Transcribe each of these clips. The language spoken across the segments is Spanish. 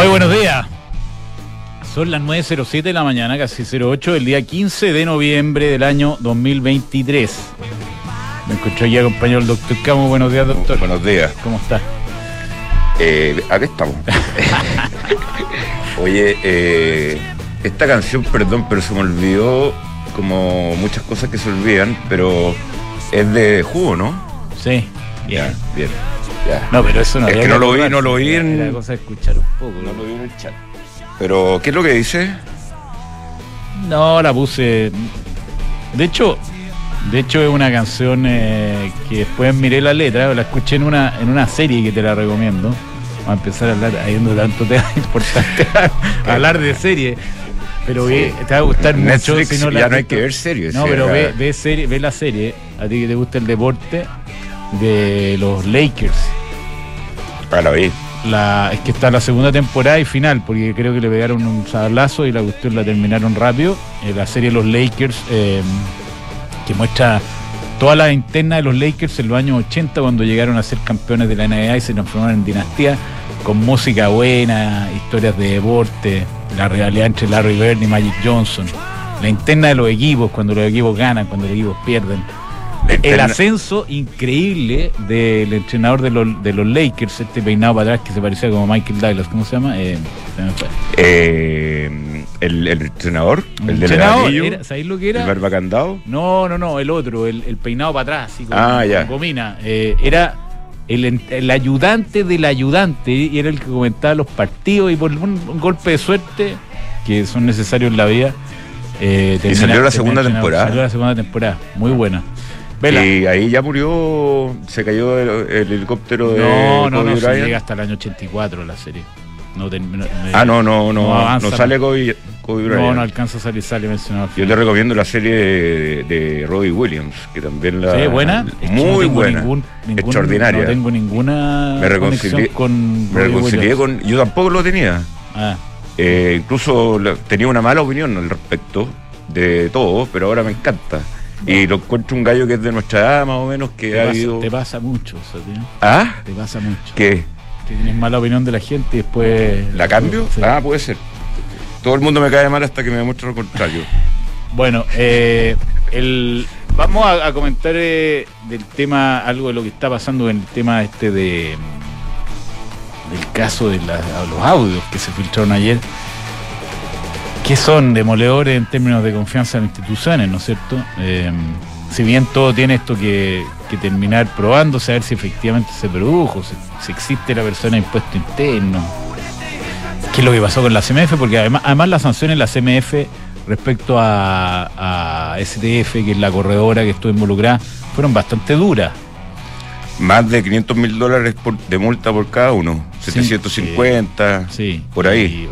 Muy buenos días. Son las 9.07 de la mañana, casi 08, el día 15 de noviembre del año 2023. Me encuentro aquí acompañado el doctor Camo. Buenos días, doctor. Buenos días. ¿Cómo está? Eh, acá estamos. Oye, eh, esta canción, perdón, pero se me olvidó como muchas cosas que se olvidan, pero es de jugo, ¿no? Sí. Ya, bien. Ya. No, pero eso no Es que no lo vi, no lo vi en- Era cosa de escuchar un poco. No lo vi en el chat. Pero, ¿qué es lo que dice? No, la puse. De hecho, de hecho es una canción eh, que después miré la letra, la escuché en una, en una serie que te la recomiendo. Vamos a empezar a hablar, habiendo tanto tema importante, a hablar de serie. Pero ve- te va a gustar mucho si no la ya no hay que ver series. No, sí, pero ve, ve, serie, ve la serie, a ti que te gusta el deporte, de los Lakers. Ah, la vi. La, es que está la segunda temporada y final, porque creo que le pegaron un sablazo y la cuestión la terminaron rápido. Eh, la serie Los Lakers, eh, que muestra toda la interna de los Lakers en los años 80, cuando llegaron a ser campeones de la NBA y se transformaron en dinastía, con música buena, historias de deporte, la rivalidad entre Larry Bird y Magic Johnson, la interna de los equipos, cuando los equipos ganan, cuando los equipos pierden. El ascenso increíble del entrenador de los, de los Lakers, este peinado para atrás que se parecía como Michael Douglas, ¿cómo se llama? Eh, se me fue. Eh, el, el entrenador, el del entrenador, anillo, era- ¿sabéis lo que el era? barba candado. No, no, no, el otro, el, el peinado para atrás, así como, Ah, ya. con gomina. Eh, era el, el ayudante del ayudante y era el que comentaba los partidos y por un, un golpe de suerte que son necesarios en la vida. eh, termina- salió la segunda temporada. Salió la segunda temporada, muy buena. Vela. Y ahí ya murió, se cayó el, el helicóptero de No, no, Kobe no, se llega hasta el año 84 la serie. No, termina- me- Ah, no, no, no, No sale. Kobe, Kobe Bryant. no, no alcanza a salir, sale mencionado. Yo te recomiendo la serie de, de Robbie Williams, que también la... Sí, buena. Es que no Muy buena. ningún- ningún- extraordinaria. No tengo ninguna Me reconcilié- con Me reconcilié con... Yo tampoco lo tenía. Ah, Eh, incluso la- tenía una mala opinión al respecto de todo, pero ahora me encanta. Y lo encuentro un gallo que es de nuestra edad, más o menos, que te, ha pasa, habido... te pasa mucho, eso, tío. ¿Ah? Te pasa mucho. ¿Qué? Que tienes mala opinión de la gente y después. ¿La cambio? Sí. Ah, puede ser. Todo el mundo me cae mal hasta que me demuestre lo contrario. Bueno, eh, el, vamos a, a comentar eh, del tema, algo de lo que está pasando en el tema este de del caso de la- los audios que se filtraron ayer, que son demoledores en términos de confianza en instituciones, ¿no es cierto? Eh, si bien todo tiene esto que, que terminar probándose, a ver si efectivamente se produjo, si, si existe la persona de impuesto interno, qué es lo que pasó con la CMF, porque además, además las sanciones de la CMF respecto a, a STF, que es la corredora que estuvo involucrada, fueron bastante duras. Más de 500 mil dólares por- de multa por cada uno. Sí, 750. Sí. Por ahí.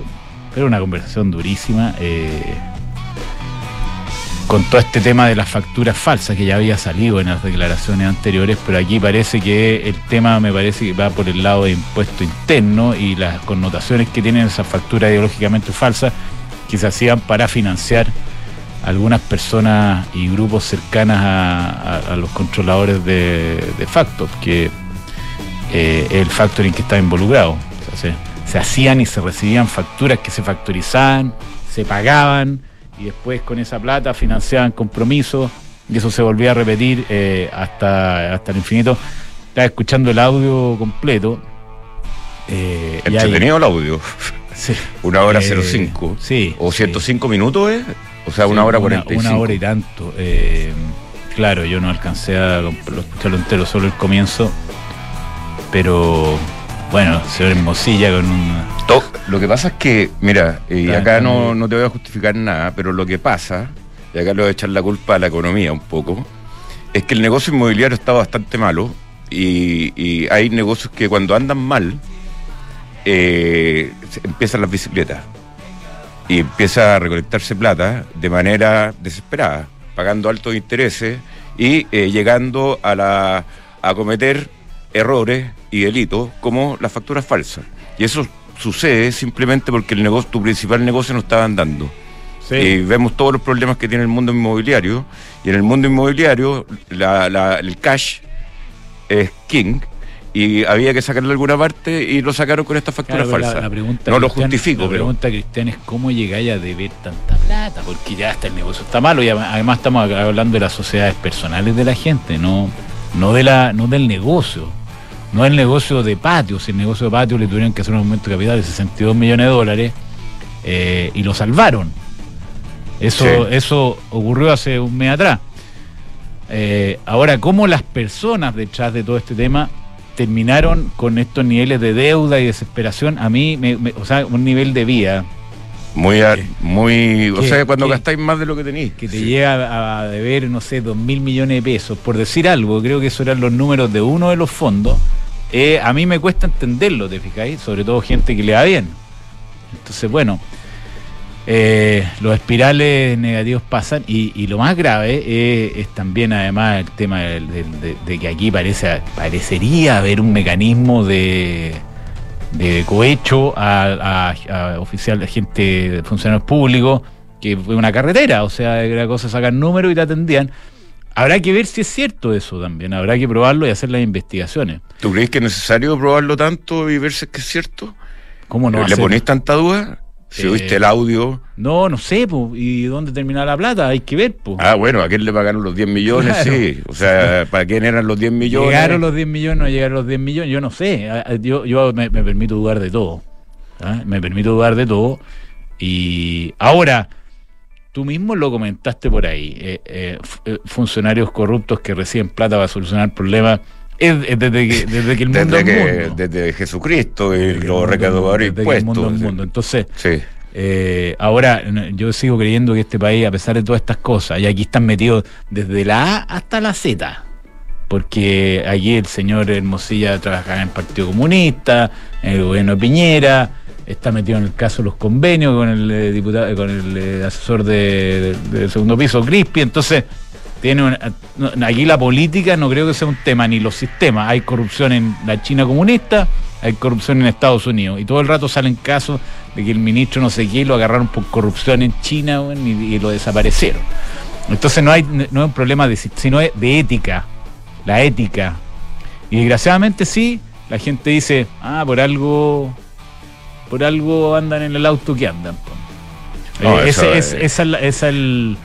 Pero una conversación durísima. eh, con todo este tema de las facturas falsas que ya había salido en las declaraciones anteriores, pero aquí parece que el tema me parece que va por el lado de impuesto interno y las connotaciones que tienen esas facturas ideológicamente falsas que se hacían para financiar algunas personas y grupos cercanas a, los controladores de, de que eh, el factoring que estaba involucrado. Se, hacían y se recibían facturas que se factorizaban, se pagaban y después con esa plata financiaban compromisos y eso se volvía a repetir eh, hasta, hasta el infinito. Estaba escuchando el audio completo. eh, Entretenido el audio. sí, Una hora Eh, 05. sí, O sí. 105 minutos, ¿eh? O sea, una Sí, hora 45. Una hora y tanto. eh, claro, yo no alcancé a escucharlo entero, solo el comienzo. Pero bueno, señor Hermosilla con un. To- Lo que pasa es que, mira, y acá no, no te voy a justificar nada, pero lo que pasa, y acá le voy a echar la culpa a la economía un poco, es que el negocio inmobiliario está bastante malo y, y hay negocios que cuando andan mal, eh, se- empiezan las bicicletas y empieza a recolectarse plata de manera desesperada, pagando altos intereses y eh, llegando a, la, a cometer errores y delitos como las facturas falsas. Y eso sucede simplemente porque el negocio, tu principal negocio no estaba andando. Y vemos todos los problemas que tiene el mundo inmobiliario. Y en el mundo inmobiliario la- la- el cash es king. Y había que sacarlo de alguna parte y lo sacaron con esta factura Claro, pero falsa. la- la pregunta, no lo justifico, La pero pregunta, Cristian, es cómo llegáis a deber tanta plata, porque ya hasta el negocio está malo y además estamos hablando de las sociedades personales de la gente, no, no, de la, no del negocio. No el negocio de patio, si el negocio de patio le tuvieron que hacer un aumento de capital de 62 millones de dólares eh, y lo salvaron. Eso, Sí. eso ocurrió hace un mes atrás. Eh, ahora, ¿cómo las personas detrás de todo este tema terminaron con estos niveles de deuda y desesperación? A mí, me- me- o sea, un nivel de vida muy, a- muy, o sea, cuando ¿Qué? gastáis más de lo que tenéis. que te Sí. llega a deber, no sé, dos mil millones de pesos, por decir algo, creo que esos eran los números de uno de los fondos, eh, a mí me cuesta entenderlo, ¿te fijáis? Sobre todo gente que le va bien. Entonces, bueno, eh, los espirales negativos pasan y, y lo más grave eh, es también además el tema de, de que aquí parece parecería haber un mecanismo de, de cohecho a, a, a oficial, a gente, funcionarios públicos, que fue una carretera, o sea, era cosa sacar números y te atendían. Habrá que ver si es cierto eso también, habrá que probarlo y hacer las investigaciones. ¿Tú crees que es necesario probarlo tanto y ver si es que es cierto? ¿Cómo no ¿Le hacer? ponéis tanta duda? Si Eh, oíste el audio. No, no sé, po, ¿y dónde termina la plata? Hay que ver, pues. Ah, bueno, ¿a quién le pagaron los 10 millones? Claro. Sí. O sea, ¿para quién eran los 10 millones? ¿Llegaron los 10 millones o no llegaron los 10 millones? Yo no sé. Ah, ah, Yo, yo me, me permito dudar de todo. ¿ah? Me permito dudar de todo. Y ahora, tú mismo lo comentaste por ahí. eh, eh, eh, funcionarios corruptos que reciben plata para solucionar problemas. Es, es desde, que, desde que el mundo Desde, es que, mundo. desde Jesucristo y Desde que el los recaudadores desde impuestos. mundo. Entonces, Sí. eh, ahora, yo sigo creyendo que este país, a pesar de todas estas cosas, y aquí están metidos desde la A hasta la Z, porque aquí el señor Hermosilla trabajaba en el Partido Comunista, en el gobierno de Piñera, está metido en el caso de los convenios con el eh, diputado, con el eh, asesor de, segundo piso, Crispi, entonces tiene una- no, aquí la política no creo que sea un tema, ni los sistemas. Hay corrupción en la China comunista, hay corrupción en Estados Unidos. Y todo el rato salen casos de que el ministro no sé qué lo agarraron por corrupción en China y, y lo desaparecieron. Entonces no hay no es un problema de si- sino de ética. La ética. Y desgraciadamente sí, la gente dice, ah, por algo, por algo andan en el auto que andan. po". No, Eh, ese, es- es- esa es la- esa es el,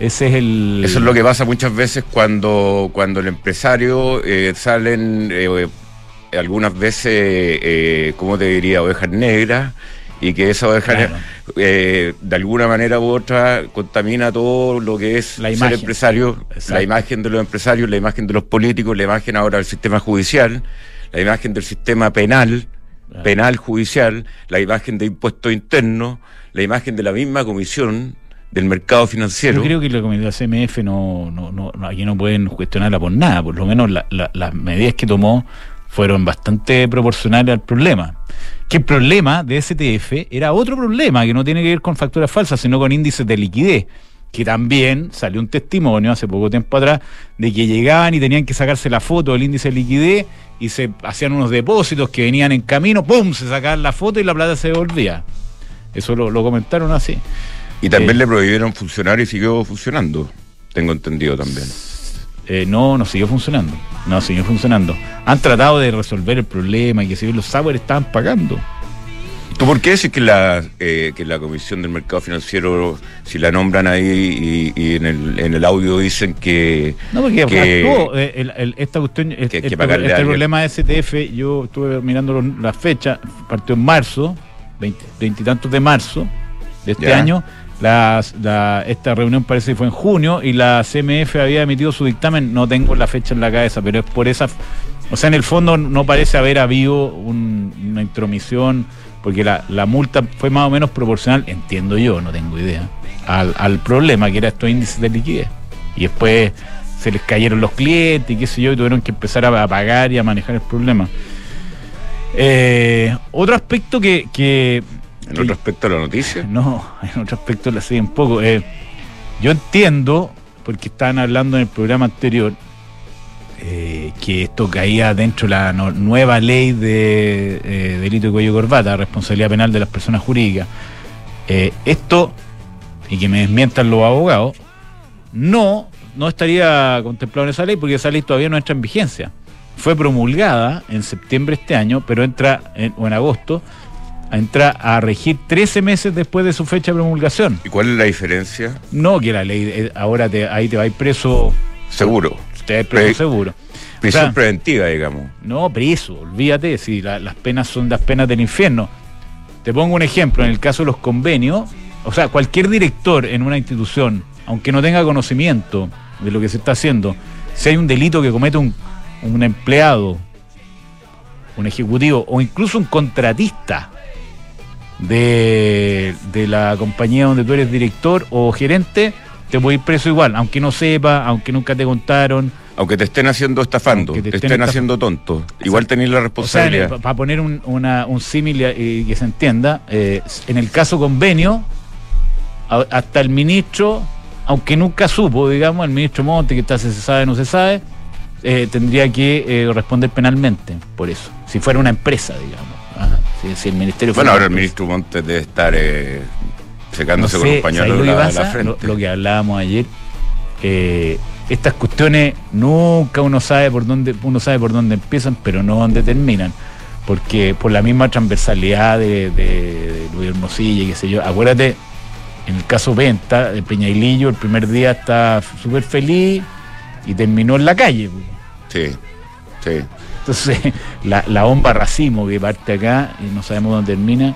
ese es el. Eso es lo que pasa muchas veces cuando, cuando el empresario eh, salen eh, algunas veces, eh, ¿cómo te diría?, ovejas negras y que esa oveja Claro. eh, de alguna manera u otra contamina todo lo que es La ser imagen. empresario, Exacto. la imagen de los empresarios, la imagen de los políticos, la imagen ahora del sistema judicial, la imagen del sistema penal, Claro. penal judicial, la imagen de impuestos internos, la imagen de la misma comisión del mercado financiero. Yo creo que la comunidad CMF no, no, no, aquí no pueden cuestionarla por nada, por lo menos la- la- las medidas que tomó fueron bastante proporcionales al problema. Que el problema de STF era otro problema que no tiene que ver con facturas falsas, sino con índices de liquidez. Que también salió un testimonio hace poco tiempo atrás de que llegaban y tenían que sacarse la foto del índice de liquidez y se hacían unos depósitos que venían en camino, ¡pum! Se sacaban la foto y la plata se devolvía. Eso lo, lo comentaron así. Y también Eh, le prohibieron funcionar y siguió funcionando. Tengo entendido también. Eh, no, no siguió funcionando. No siguió funcionando. Han tratado de resolver el problema y que si los software estaban pagando. ¿Tú por qué decís que la, eh, que la Comisión del Mercado Financiero, si la nombran ahí y, y en, el, en el audio dicen que... No, porque que- actuó, eh, el- el- esta cuestión, que este, este alguien. problema de STF, yo estuve mirando los- la fecha, partió en marzo, veintitantos de marzo de este Ya. año. Las- la- esta reunión parece que fue en junio y la CMF había emitido su dictamen, no tengo la fecha en la cabeza, pero es por esa... O sea, en el fondo no parece haber habido un- una intromisión, porque la, la multa fue más o menos proporcional, entiendo yo, no tengo idea, al, al problema que era estos índices de liquidez. Y después se les cayeron los clientes y qué sé yo, y tuvieron que empezar a, a pagar y a manejar el problema. Eh, otro aspecto que, que, En otro respecto a la noticia. no, en otro aspecto la sé un poco. Eh, yo entiendo, porque estaban hablando en el programa anterior, eh, que esto caía dentro de la nueva ley de eh, delito de cuello y corbata, responsabilidad penal de las personas jurídicas. Esto, y que me desmientan los abogados, no, no estaría contemplado en esa ley porque esa ley todavía no entra en vigencia. fue promulgada en septiembre de este año, pero entra en, o en agosto, entra a regir 13 meses después de su fecha de promulgación. ¿Y cuál es la diferencia? No, que la ley eh, ahora te, ahí te va a ir preso. Seguro. Te va a ir preso Pre- seguro. Prisión O sea, preventiva, digamos. No, preso, olvídate, si la- las penas son las penas del infierno. Te pongo un ejemplo, en el caso de los convenios, o sea, cualquier director en una institución, aunque no tenga conocimiento de lo que se está haciendo, si hay un delito que comete un, un empleado, un ejecutivo o incluso un contratista de, de la compañía donde tú eres director o gerente, te puede ir preso igual, aunque no sepa, aunque nunca te contaron, Aunque te estén haciendo estafando, te, te estén haciendo tonto. Igual tenés la O sea, responsabilidad. para poner un, una- un símil y que se entienda, eh, en el caso convenio, hasta el ministro, aunque nunca supo, digamos, el ministro Monte, que está, se sabe, no se sabe, eh, tendría que eh, responder penalmente por eso, si fuera una empresa, digamos. Ajá. Si, si el ministerio bueno, ahora el ministro Montes debe estar eh, secándose no con un pañuelo ¿sabes de la, frente. Lo, lo que hablábamos ayer, eh, estas cuestiones nunca uno sabe por dónde uno sabe por dónde empiezan, pero no dónde terminan, porque por la misma transversalidad de, de, de Luis Hermosilla y qué sé yo. Acuérdate, en el caso Venta, de Peñailillo, el primer día está súper feliz y terminó en la calle. pues. Sí, sí. Entonces, la, la bomba racimo que parte acá y no sabemos dónde termina,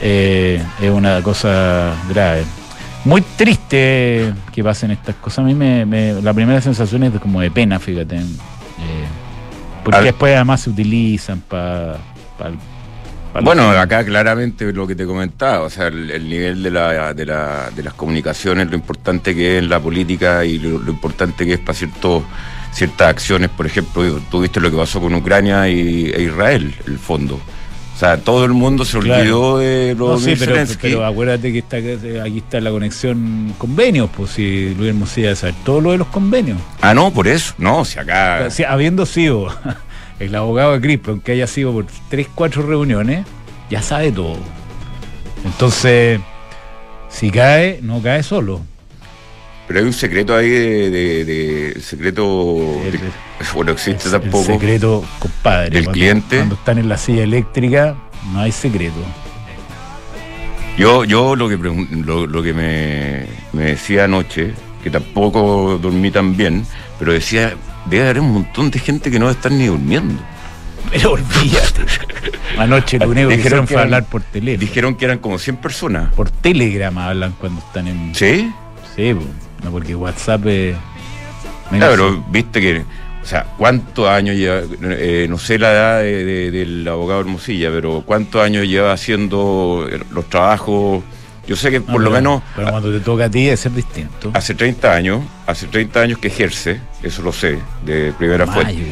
eh, es una cosa grave. Muy triste que pasen estas cosas. A mí me, me- la primera sensación es como de pena, fíjate. Eh, porque después además se utilizan para... Bueno, acá claramente lo que te comentaba, o sea, el, el nivel de, la, de, la, de las comunicaciones, lo importante que es en la política y lo, lo importante que es para ciertos ciertas acciones, por ejemplo, tú viste lo que pasó con Ucrania y, e Israel, el fondo. O sea, todo el mundo se Claro. olvidó de lo No, sí, pero, acuérdate que está, aquí está la conexión convenios, pues si Luis Hermosilla sabe todo lo de los convenios. Ah, no, por eso. No, si acá. Sí, habiendo sido el abogado de Crispo, aunque haya sido por tres, cuatro reuniones, ya sabe todo. Entonces, si cae, no cae solo. Pero hay un secreto ahí de. de- de- secreto. El- de- bueno, existe El- tampoco. El secreto, compadre. del cuando- cliente. Cuando están en la silla eléctrica, no hay secreto. Yo, yo lo que lo, lo que me, me decía anoche, que tampoco dormí tan bien, pero decía, debe haber un montón de gente que no está ni durmiendo. Pero olvídate. Anoche lo único que Dijeron fue hablar por teléfono. Dijeron que eran como 100 personas. Por Telegram hablan cuando están en. ¿Sí? Sí, po. No, porque WhatsApp es. Claro, pero viste que, o sea, ¿cuántos años lleva, eh, no sé la edad de- de- del abogado Hermosilla, pero cuántos años lleva haciendo eh, los trabajos? Yo sé que No, por lo pero- menos Pero cuando te toca a ti debe ser distinto. hace 30 años, hace 30 años que ejerce, eso lo sé, de primera Más, fuente.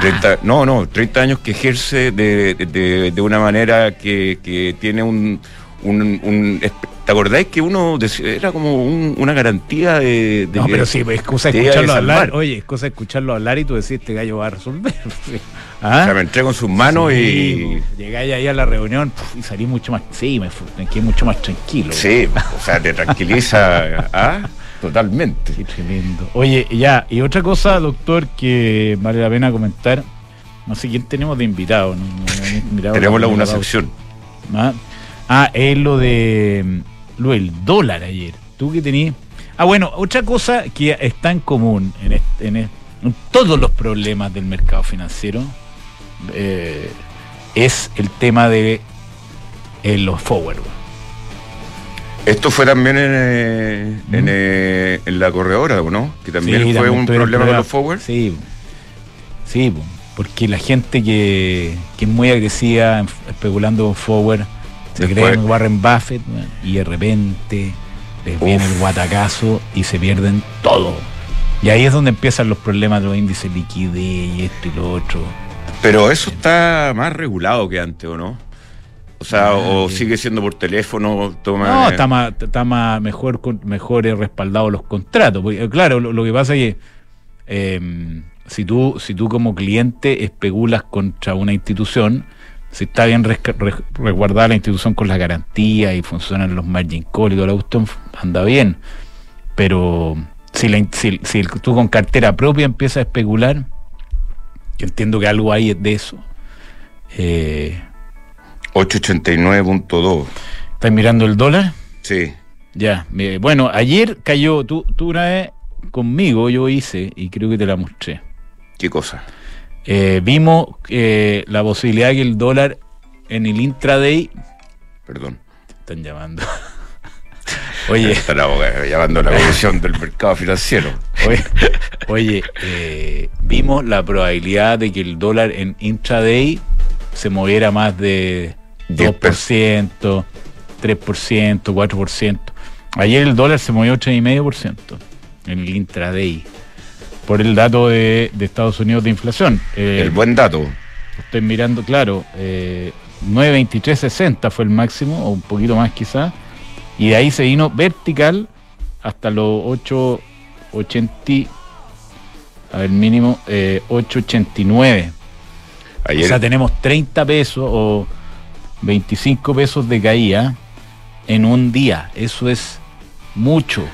30, no, no, 30 años que ejerce de, de- de una manera que, que tiene un, un, un- ¿Te acordáis que uno era como un- una garantía de, de No, que pero sí, pues, es cosa de escucharlo hablar. Oye, es cosa de escucharlo hablar y tú decís, este gallo va a resolver. Sí. O ¿Ah? sea, me entrego en sus manos Sí, y. Llegáis ahí a la reunión y salí mucho más. Sí, me, quedé mucho más tranquilo. Sí, o sea, te tranquiliza ¿ah? totalmente. Qué tremendo. Oye, ya, y otra cosa, doctor, que vale la pena comentar. No sé quién tenemos de invitado. no- Tenemos la, una sección. Ah, ah, es lo de mm, lo del dólar ayer. ¿Tú qué tenías? Ah, bueno, otra cosa que está en común en, est- en est- en todos los problemas del mercado financiero eh, es el tema de eh, los forward. Esto fue también en, eh, en, Mm. eh, en la corredora, ¿o no? Que también Sí, fue también un problema con los forward. Sí, sí, po, porque la gente que, que es muy agresiva en- especulando con forward se creen Warren Buffett y de repente les viene el guatacazo y se pierden todo. Y ahí es donde empiezan los problemas de los índices de liquidez y esto y lo otro. Pero eso está más regulado que antes, ¿o no? O sea, Ah, o sigue siendo por teléfono, toma. No, está más, está más mejor, mejor eh, respaldado los contratos. Porque, eh, claro, lo, lo que pasa es que eh, si, tú, si tú como cliente especulas contra una institución, si está bien resguardada la institución con las garantías y funcionan los margin call y toda la cuestión, anda bien. Pero si, la si, si tú con cartera propia empiezas a especular, Yo entiendo que algo hay de eso. Eh, 889.2. ¿Estás mirando el dólar? Sí. Ya. Bueno, ayer cayó, tú, tú una vez conmigo, yo hice, y creo que te la mostré. ¿Qué cosa? Eh, vimos eh, la posibilidad de que el dólar en el intraday. Perdón. Te están llamando. Oye, Está la abogada llamando a la Comisión del Mercado Financiero. oye, oye, eh, vimos la probabilidad de que el dólar en intraday se moviera más de 2%, 3%, 4%. Ayer el dólar se movió 3,5% en el intraday por el dato de, de Estados Unidos de inflación. Eh, El buen dato. Estoy mirando, claro, eh, 9.2360 fue el máximo, o un poquito más quizás, y de ahí se vino vertical hasta los 8.80, a ver, mínimo eh, 8.89. Ayer, O sea, tenemos 30 pesos o 25 pesos de caída en un día. Eso es mucho.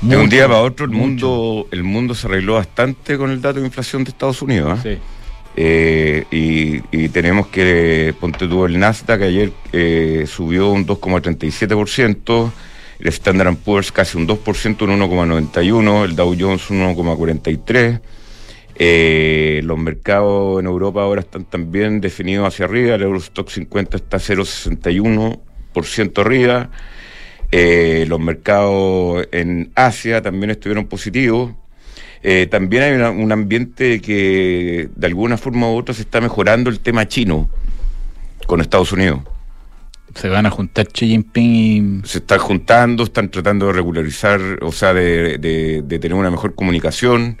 De un día para otro, el mucho. mundo, el mundo se arregló bastante con el dato de inflación de Estados Unidos. ¿ah? Sí. Eh, y, y tenemos que, ponte tú, el Nasdaq ayer eh, subió un 2,37%, el Standard Poor's casi un 2%, un 1,91%, el Dow Jones un 1,43%. Eh, los mercados en Europa ahora están también definidos hacia arriba, el Eurostock 50 está 0,61% arriba. Eh, los mercados en Asia también estuvieron positivos. Eh, también hay una- un ambiente que de alguna forma u otra se está mejorando el tema chino con Estados Unidos. Se van a juntar Xi Jinping y Se están juntando, están tratando de regularizar, o sea, de, de- de tener una mejor comunicación.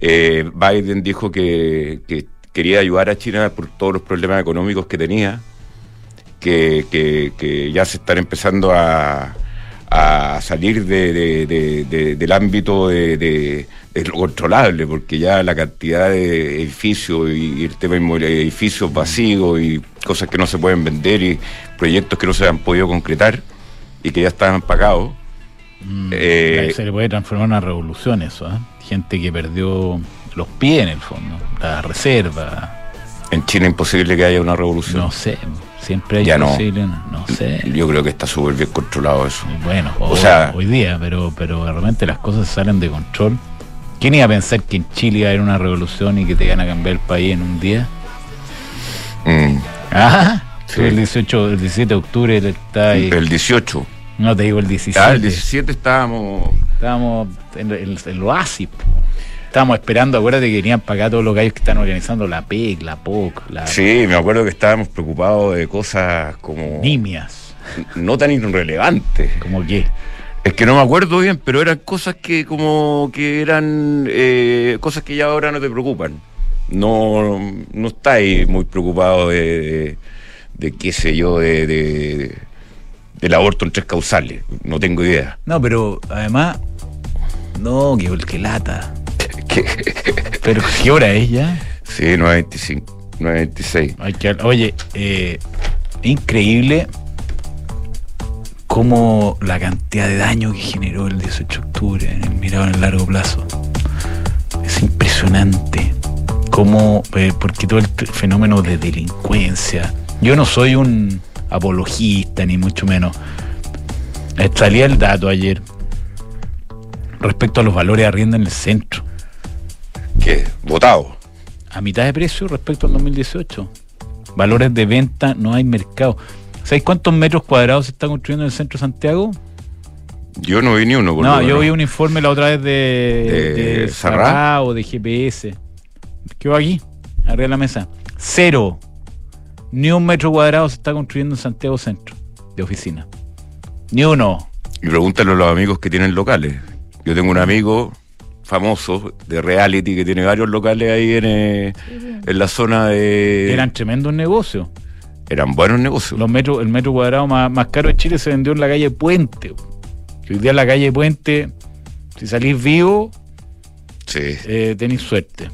Eh, Biden dijo que, que quería ayudar a China por todos los problemas económicos que tenía, que, que- que ya se están empezando a, a salir de- de- de- de- del ámbito de, lo controlable, porque ya la cantidad de edificios y, y el tema de edificios vacíos y cosas que no se pueden vender y proyectos que no se han podido concretar y que ya estaban pagados. Mm, Eh, se le puede transformar en una revolución eso, ¿eh? Gente que perdió los pies en el fondo, la reserva, En China imposible que haya una revolución. no sé, siempre hay Ya no. no sé. Yo creo que está súper bien controlado eso. Bueno, O o sea- hoy día, pero, pero de repente las cosas salen de control. ¿Quién iba a pensar que en Chile iba a haber una revolución y que te iban a cambiar el país en un día? Mm, Ah, Sí. el 18, el 17 de octubre está ahí. El 18. No te digo el 17. Ah, el 17 estábamos. Estábamos en, en, en el oasis. po. Estábamos esperando, acuérdate que venían para acá todos los gallos que están organizando la PEC, la POC, la Sí, me acuerdo que estábamos preocupados de cosas como. nimias. No tan irrelevantes. Como que. Es que no me acuerdo bien, pero eran cosas que como que eran eh, cosas que ya ahora no te preocupan. No, no estáis muy preocupado de, de, de qué sé yo, de, de- del aborto en tres causales. No tengo idea. No, pero además. No, que, que lata. Pero ¿qué hora es ya? Sí, 925, 926. Hay que, oye, eh, increíble cómo la cantidad de daño que generó el 18 de octubre en el mirado en el largo plazo. Es impresionante. Cómo, eh, porque todo el fenómeno de delincuencia. Yo no soy un apologista, ni mucho menos. Eh, Salía el dato ayer respecto a los valores de arrienda en el centro. Votado. a mitad de precio respecto al 2018. Valores de venta, no hay mercado. ¿Sabéis cuántos metros cuadrados se está construyendo en el centro de Santiago? Yo no vi ni uno. por No, yo vi un informe la otra vez de, ¿De de o de GPS. ¿Qué va aquí? Arriba de la mesa. Cero. Ni un metro cuadrado se está construyendo en Santiago Centro de oficina. Ni uno. Y pregúntale a los amigos que tienen locales. Yo tengo un amigo famoso de reality que tiene varios locales ahí en, eh, en la zona de... Eran tremendos negocios. eran buenos negocios. Los metros, el metro cuadrado más, más caro de Chile se vendió en la calle Puente. Hoy día en la calle Puente, si salís vivo, Sí, eh, tenéis suerte.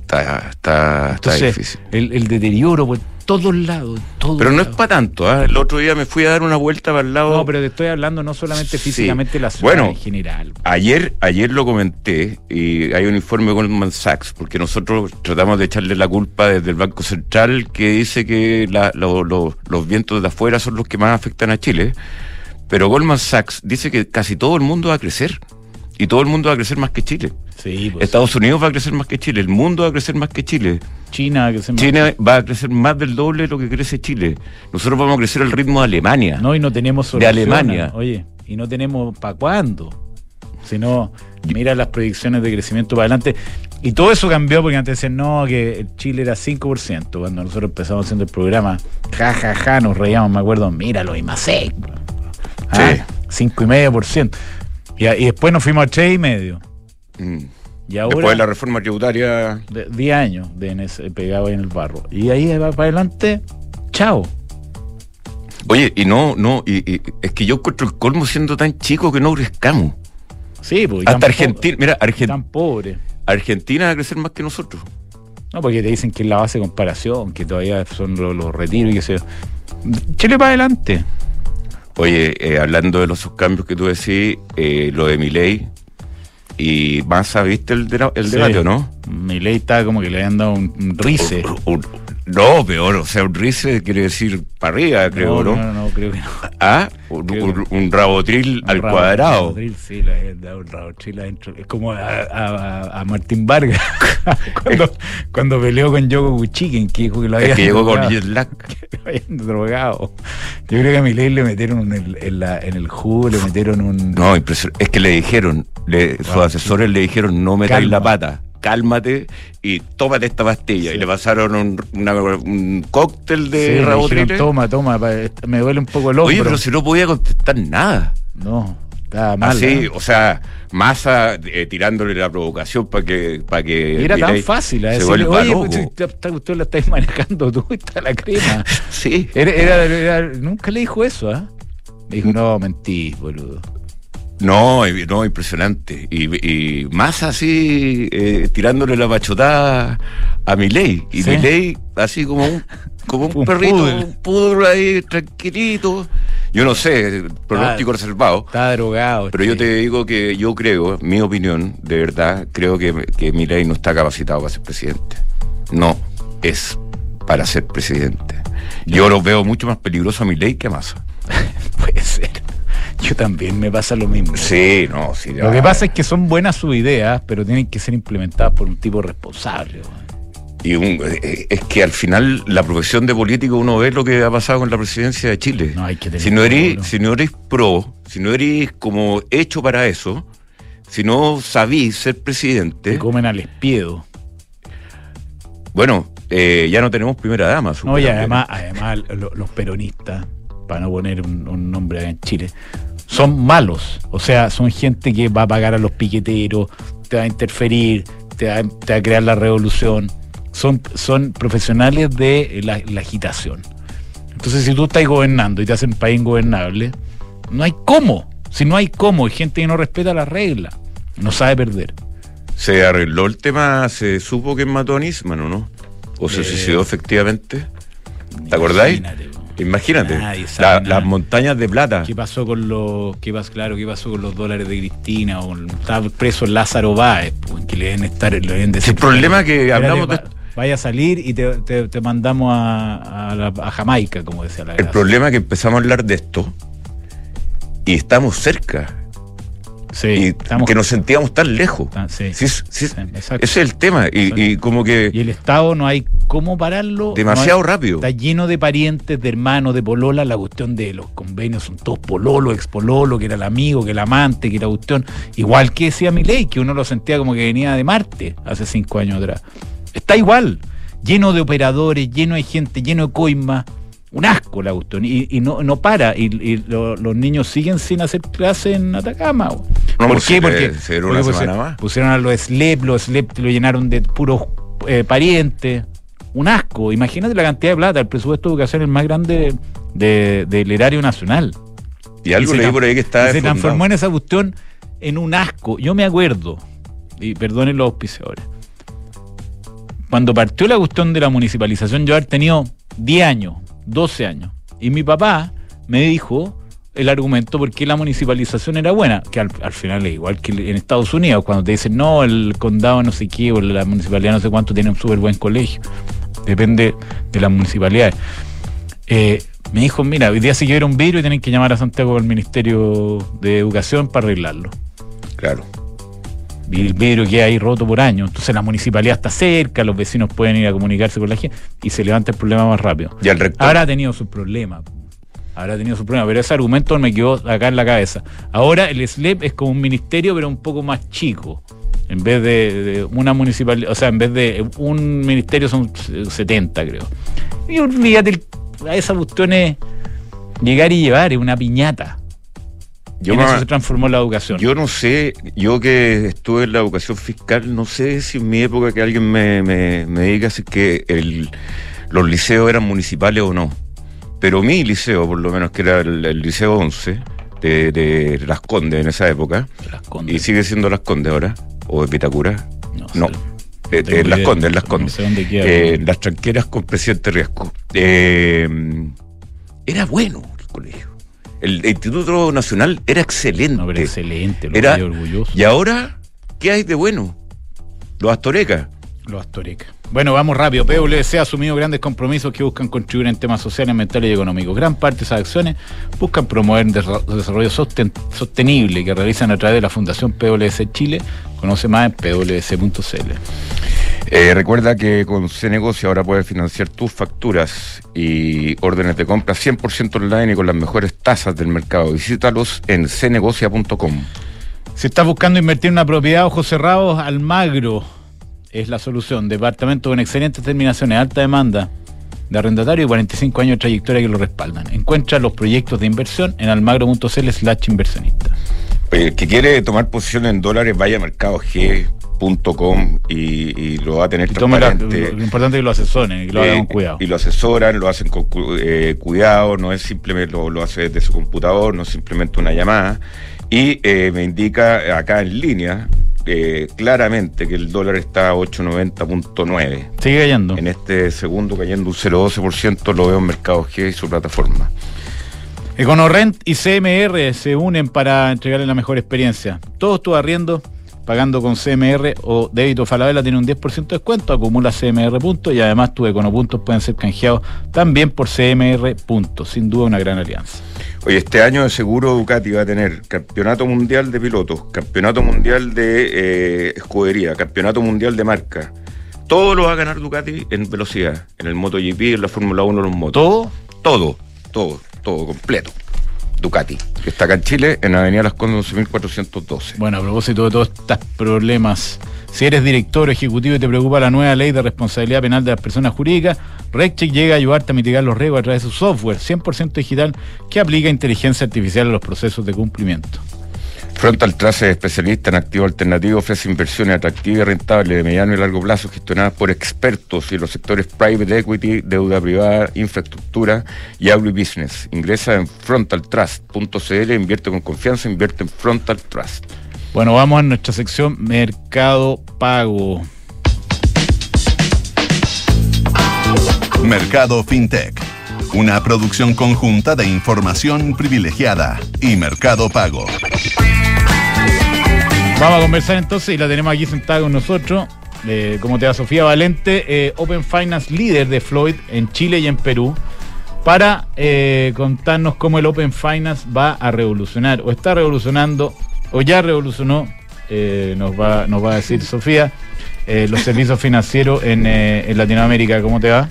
está, está, está Entonces, difícil. el, el deterioro, pues, todos lados. pero no es para tanto. ¿ah? El otro día me fui a dar una vuelta para el lado. No, pero te estoy hablando no solamente físicamente la ciudad bueno, en general. Ayer, ayer lo comenté y hay un informe de Goldman Sachs, porque nosotros tratamos de echarle la culpa desde el Banco Central que dice que los vientos de afuera son los que más afectan a Chile. Pero Goldman Sachs dice que casi todo el mundo va a crecer. Y todo el mundo va a crecer más que Chile. Sí, pues. Estados Unidos va a crecer más que Chile. El mundo va a crecer más que Chile. China va a crecer más. China va a crecer más del doble de lo que crece Chile. Nosotros vamos a crecer al ritmo de Alemania. No, y no tenemos De Alemania. Oye, y no tenemos para cuándo. Si no, mira las proyecciones de crecimiento para adelante. Y todo eso cambió porque antes decían, no, que Chile era 5%. Cuando nosotros empezamos haciendo el programa, ja, ja, ja, nos reíamos, me acuerdo, míralo, y más sí. 5,5%. Y, y después nos fuimos a 3,5%. Mm. Y ahora, Después de la reforma tributaria. 10 años de en pegado ahí en el barro. Y ahí va para adelante, chao. Oye, y no, no, y, es que yo encuentro el colmo siendo tan chico que no crezcamos. Sí, pues. Hasta Argentina, mira, Argentina. Tan pobre. Argentina va a crecer más que nosotros. No, porque te dicen que es la base de comparación, que todavía son los, retiros y que se. Chile para adelante. Oye, eh, hablando de los cambios que tú decís, eh, lo de mi ley, y Massa, ¿viste el, el debate o no? Mi ley está como que le han dado un, rice. No, peor, o sea, un rice quiere decir para arriba, creo, ¿no? No, no, creo que no. Ah, un, rabotril al cuadrado. Rabotril, sí, le han dado un rabotril adentro. Es como a, Martín Vargas cuando, cuando, peleó con Yoko Kuchiken, que dijo que lo había. Es que llegó con jet lag. que lo habían drogado. Yo creo que a mi ley le metieron en, en, la, en el jugo, le metieron un. No, es que le dijeron, sus asesores le dijeron, no metáis la pata, cálmate y tómate esta pastilla. Y le pasaron un, cóctel de sí, Toma, toma, me duele un poco el hombro. Oye, pero si no podía contestar nada. No, estaba mal. Así, ¿eh? o sea, Massa eh, tirándole la provocación para que, para que. era tan fácil a decirle, oye, pues, usted la estáis manejando tú, está la crema. sí. Era, nunca le dijo eso, ¿ah? Me dijo, no, mentís, boludo. No, no, impresionante. Y, más así, eh, tirándole la bachotada a mi ley. Y mi ley, así como un, como un, perrito, un pudro ahí, tranquilito. Yo no sé, pronóstico reservado. Está drogado. Pero yo te digo que yo creo, mi opinión, de verdad, creo que, que mi ley no está capacitado para ser presidente. No, es para ser presidente. Yo lo veo mucho más peligroso a mi ley que a Massa. Puede ser. Yo también me pasa lo mismo. Sí, no, sí. Lo que pasa es que son buenas sus ideas, pero tienen que ser implementadas por un tipo responsable. Y eh, es que al final la profesión de político uno ve lo que ha pasado con la presidencia de Chile. No hay que si no eres, si no eres pro, si no eres como hecho para eso, si no sabís ser presidente. Te comen al espiedo. Bueno, eh, ya no tenemos primera dama. No, y además, además los peronistas, para no poner un, un nombre en Chile, son malos. O sea, son gente que va a pagar a los piqueteros, te va a interferir, te va, a crear la revolución. Son, son profesionales de la, agitación. Entonces, si tú estás gobernando y te hacen país ingobernable, no hay cómo. Si no hay cómo, hay gente que no respeta las reglas, no sabe perder. ¿Se arregló el tema? ¿Se supo que mató a Nisman o no? ¿O se eh, suicidó efectivamente? ¿Te acordáis? Imagínate, las montañas de plata. ¿Qué pasó con los, qué pasó, claro, qué pasó con los dólares de Cristina? O estaba preso Lázaro Báez, pues, que le deben estar, le deben decir. El problema que hablamos de vaya a salir y te, mandamos a, a, Jamaica, como decía la El problema es que empezamos a hablar de esto y estamos cerca. Sí, que nos sentíamos tan lejos. Ah, sí, sí, ese es el tema. Y, como que. Y el Estado no hay cómo pararlo. Demasiado rápido. Está lleno de parientes, de hermanos, de polola. La cuestión de los convenios son todos pololo, ex pololo, que era el amigo, que el amante, que era cuestión. Igual que decía mi ley, que uno lo sentía como que venía de Marte hace cinco años atrás. Está igual. Lleno de operadores, lleno de gente, lleno de coimas un asco la cuestión y, no, no para y, los niños siguen sin hacer clase en Atacama. ¿Por pues qué? Porque, pusieron, a los SLEP, los SLEP lo llenaron de puros eh, parientes. Un asco. Imagínate la cantidad de plata, el presupuesto de educación es el más grande del erario nacional. Y algo leí por ahí que está. Se transformó en esa cuestión en un asco. Yo me acuerdo, y perdonen los auspiciadores, cuando partió la cuestión de la municipalización, yo haber tenido 10 años, 12 años. Y mi papá me dijo el argumento porque la municipalización era buena, que al, final es igual que en Estados Unidos, cuando te dicen, no, el condado no sé qué, o la municipalidad no sé cuánto tiene un súper buen colegio. Depende de las municipalidades. Eh, me dijo, mira, hoy día si quiere un virus y tienen que llamar a Santiago al Ministerio de Educación para arreglarlo. Claro. El vidrio queda ahí roto por año. Entonces la municipalidad está cerca, los vecinos pueden ir a comunicarse con la gente y se levanta el problema más rápido. Y el rector. Ahora ha tenido sus problemas. Ahora ha tenido sus problemas, pero ese argumento me quedó acá en la cabeza. Ahora el SLEP es como un ministerio, pero un poco más chico. En vez de, una municipalidad, o sea, en vez de un ministerio son 70, creo. Y olvídate, a esa cuestión es llegar y llevar, es una piñata. Yo en eso se transformó la educación. Yo no sé, yo que estuve en la educación fiscal, no sé si en mi época que alguien me, me, diga si que el, los liceos eran municipales o no. Pero mi liceo, por lo menos que era el, liceo 11 de, Las Condes en esa época, y sigue siendo Las Condes ahora, o de Pitacura, no. Las Condes, Las Condes. Eh, las tranqueras con presidente Riesco. Eh, era bueno el colegio. El, Instituto Nacional era excelente. era excelente, lo era orgulloso. Y ahora, ¿qué hay de bueno? Los Astorecas. Los Astorecas. Bueno, vamos rápido. PwC ha asumido grandes compromisos que buscan contribuir en temas sociales, mentales y económicos. Gran parte de esas acciones buscan promover un desarrollo sostenible que realizan a través de la Fundación PwC Chile. Conoce más en pwc.cl. Eh, recuerda que con C-Negocio ahora puedes financiar tus facturas y órdenes de compra 100% online y con las mejores tasas del mercado. Visítalos en cnegocia.com. Si estás buscando invertir en una propiedad, ojos cerrados, Almagro es la solución. Departamento con excelentes terminaciones, alta demanda de arrendatario y 45 años de trayectoria que lo respaldan. Encuentra los proyectos de inversión en almagro.cl slash inversionista. El que quiere tomar posición en dólares, vaya a Mercado G Com y, lo va a tener transparente. lo, importante es que lo asesoren y que lo hagan con eh, cuidado. Y lo asesoran, lo hacen con eh, cuidado, no es simplemente lo, lo, hace desde su computador, no es simplemente una llamada. Y eh, me indica acá en línea claramente que el dólar está a 890.9. Sigue cayendo. En este segundo cayendo un 0,12%, lo veo en Mercado G y su plataforma. EconoRent y CMR se unen para entregarle la mejor experiencia. Todos tu arriendo pagando con CMR o débito Falabella tiene un 10% de descuento, acumula CMR puntos y además tus econopuntos pueden ser canjeados también por CMR puntos. Sin duda una gran alianza. Oye, este año de seguro Ducati va a tener campeonato mundial de pilotos, campeonato mundial de eh, escudería, campeonato mundial de marca. Todo lo va a ganar Ducati en velocidad, en el MotoGP, en la Fórmula 1, los motos. ¿Todo? Todo, todo, todo completo. Ducati, que está acá en Chile, en Avenida Las Condes 11.412. Bueno, a propósito de todos estos problemas, si eres director ejecutivo y te preocupa la nueva ley de responsabilidad penal de las personas jurídicas, RecCheck llega a ayudarte a mitigar los riesgos a través de su software 100% digital que aplica inteligencia artificial a los procesos de cumplimiento. Frontal Trust es especialista en activo alternativo, ofrece inversiones atractivas y rentables de mediano y largo plazo gestionadas por expertos en los sectores private equity, deuda privada, infraestructura y agribusiness. Ingresa en frontaltrust.cl, invierte con confianza, invierte en Frontal Trust. Bueno, vamos a nuestra sección Mercado Pago. Mercado FinTech, una producción conjunta de información privilegiada y Mercado Pago. Vamos a conversar entonces y la tenemos aquí sentada con nosotros. Eh, como te da Sofía Valente, eh, Open Finance líder de Floyd en Chile y en Perú, para eh, contarnos cómo el Open Finance va a revolucionar, o está revolucionando, o ya revolucionó, nos, va, nos va a decir Sofía, los servicios financieros en, Latinoamérica. ¿Cómo te va?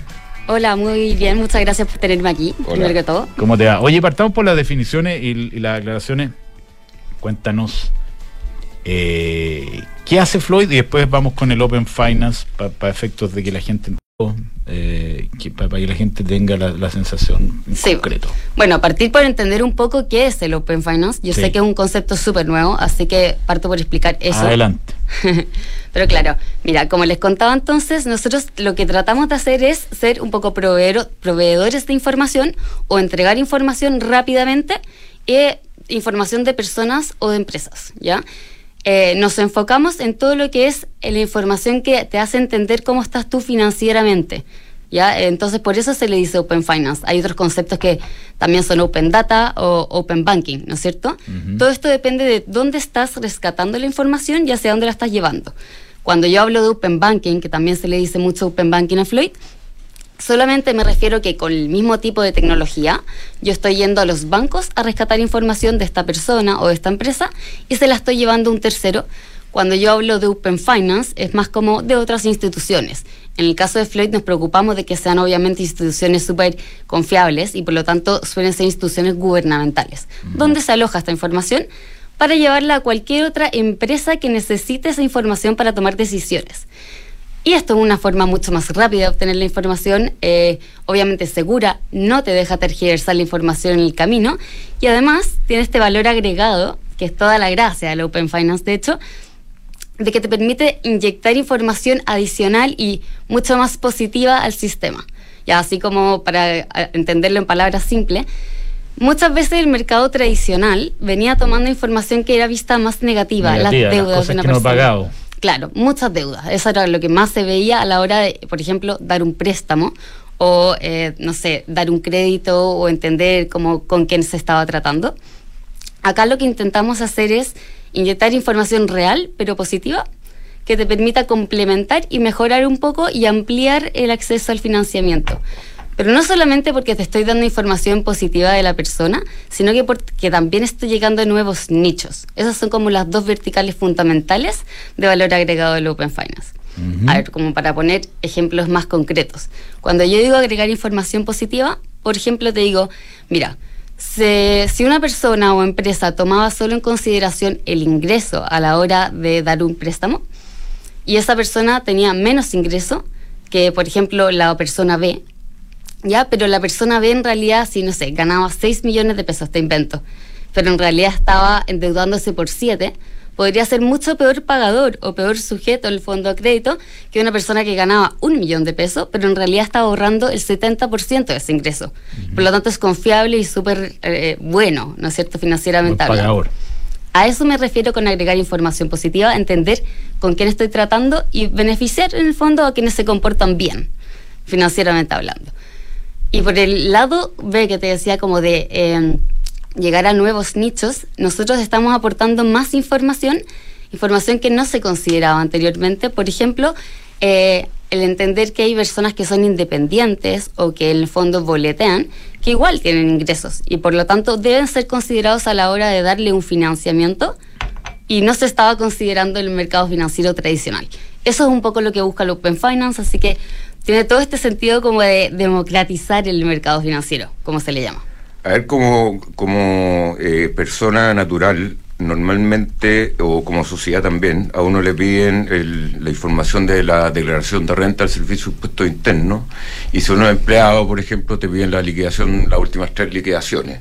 Hola, muy bien, muchas gracias por tenerme aquí, primero que todo. ¿Cómo te va? Oye, partamos por las definiciones y, y las aclaraciones. Cuéntanos eh, ¿Qué hace Floyd? Y después vamos con el Open Finance para efectos de que la gente eh, para que la gente tenga la, sensación en sí. concreto. Bueno, a partir por entender un poco qué es el Open Finance, yo sé que es un concepto súper nuevo, así que parto por explicar eso. Adelante. Pero claro, mira, como les contaba entonces, nosotros lo que tratamos de hacer es ser un poco proveedores de información o entregar información rápidamente, e información de personas o de empresas, ¿ya? Eh, nos enfocamos en todo lo que es la información que te hace entender cómo estás tú financieramente. ¿ya? Entonces, por eso se le dice Open Finance. Hay otros conceptos que también son Open Data o Open Banking, ¿no es cierto? Todo esto depende de dónde estás rescatando la información y hacia dónde la estás llevando. Cuando yo hablo de Open Banking, que también se le dice mucho Open Banking a Floyd, solamente me refiero que con el mismo tipo de tecnología, yo estoy yendo a los bancos a rescatar información de esta persona o de esta empresa y se la estoy llevando a un tercero cuando yo hablo de Open Finance, es más como de otras instituciones. En el caso de Floyd nos preocupamos de que sean obviamente instituciones súper confiables y por lo tanto suelen ser instituciones gubernamentales. ¿Dónde se aloja esta información? Para llevarla a cualquier otra empresa que necesite esa información para tomar decisiones. Y esto es una forma mucho más rápida de obtener la información, eh, obviamente segura, no te deja tergiversar la información en el camino y además tiene este valor agregado, que es toda la gracia del Open Finance, de hecho, de que te permite inyectar información adicional y mucho más positiva al sistema. Ya así como para entenderlo en palabras simples, muchas veces el mercado tradicional venía tomando información que era vista más negativa, las deudas de una que persona. pagado. Claro, muchas deudas. Eso era lo que más se veía a la hora de, por ejemplo, dar un préstamo o, eh, no sé, dar un crédito o entender cómo, con quién se estaba tratando. Acá lo que intentamos hacer es inyectar información real, pero positiva, que te permita complementar y mejorar un poco y ampliar el acceso al financiamiento. Pero no solamente porque te estoy dando información positiva de la persona, sino que porque también estoy llegando a nuevos nichos. Esas son como las dos verticales fundamentales de valor agregado del Open Finance. A ver, como para poner ejemplos más concretos. Cuando yo digo agregar información positiva, por ejemplo, te digo, mira, si una persona o empresa tomaba solo en consideración el ingreso a la hora de dar un préstamo y esa persona tenía menos ingreso que, por ejemplo, la persona B, ¿ya? Pero la persona B en realidad, si no sé, ganaba 6 millones de pesos, te invento, pero en realidad estaba endeudándose por 7, podría ser mucho peor pagador o peor sujeto el fondo de crédito que una persona que ganaba un millón de pesos, pero en realidad está ahorrando el 70% de ese ingreso. Por lo tanto, es confiable y súper eh, bueno, ¿no es cierto?, financieramente hablando. A eso me refiero con agregar información positiva, entender con quién estoy tratando y beneficiar en el fondo a quienes se comportan bien, financieramente hablando. Y por el lado ve que te decía como de... Em, llegar a nuevos nichos, nosotros estamos aportando más información, información que no se consideraba anteriormente. Por ejemplo, eh, el entender que hay personas que son independientes o que en el fondo boletean, que igual tienen ingresos y por lo tanto deben ser considerados a la hora de darle un financiamiento y no se estaba considerando el mercado financiero tradicional. Eso es un poco lo que busca el Open Finance, así que tiene todo este sentido como de democratizar el mercado financiero, como se le llama. A ver, como, como eh, persona natural, normalmente, o como sociedad también, a uno le piden la información de la declaración de renta al servicio de impuestos internos, y si uno es empleado, por ejemplo, te piden la liquidación, las últimas tres liquidaciones.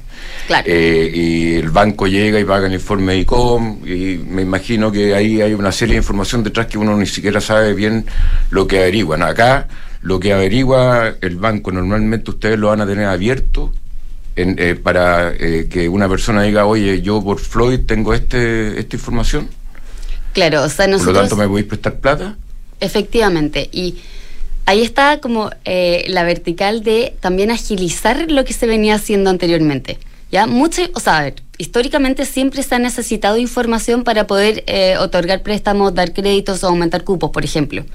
Claro. Eh, y el banco llega y paga el informe de ICOM, y me imagino que ahí hay una serie de información detrás que uno ni siquiera sabe bien lo que averiguan. Acá, lo que averigua el banco, normalmente ustedes lo van a tener abierto eh, para eh, que una persona diga, oye, yo por Floyd tengo este esta información? Claro, o sea, nosotros... Por lo tanto, ¿me podéis prestar plata? Efectivamente, y ahí está como eh, la vertical de también agilizar lo que se venía haciendo anteriormente. ¿Ya? Mucho, o sea, a ver, históricamente siempre se ha necesitado información para poder otorgar préstamos, dar créditos o aumentar cupos, por ejemplo.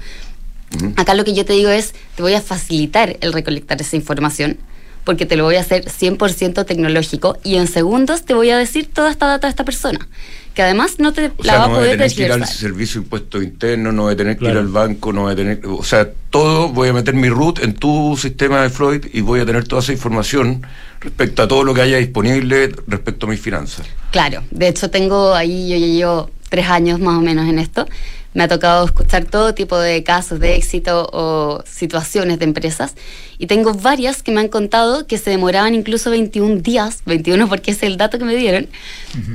Acá lo que yo te digo es, te voy a facilitar el recolectar esa información porque te lo voy a hacer 100% tecnológico y en segundos te voy a decir toda esta data de esta persona. Que además no te la va a poder tener que ir al servicio de impuestos internos, no voy a tener que ir al banco, no voy a tener. O sea, todo, voy a meter mi root en tu sistema de Freud y voy a tener toda esa información respecto a todo lo que haya disponible respecto a mis finanzas. Claro, de hecho tengo ahí, yo llevo tres años más o menos en esto me ha tocado escuchar todo tipo de casos de éxito o situaciones de empresas y tengo varias que me han contado que se demoraban incluso 21 días, 21 porque es el dato que me dieron,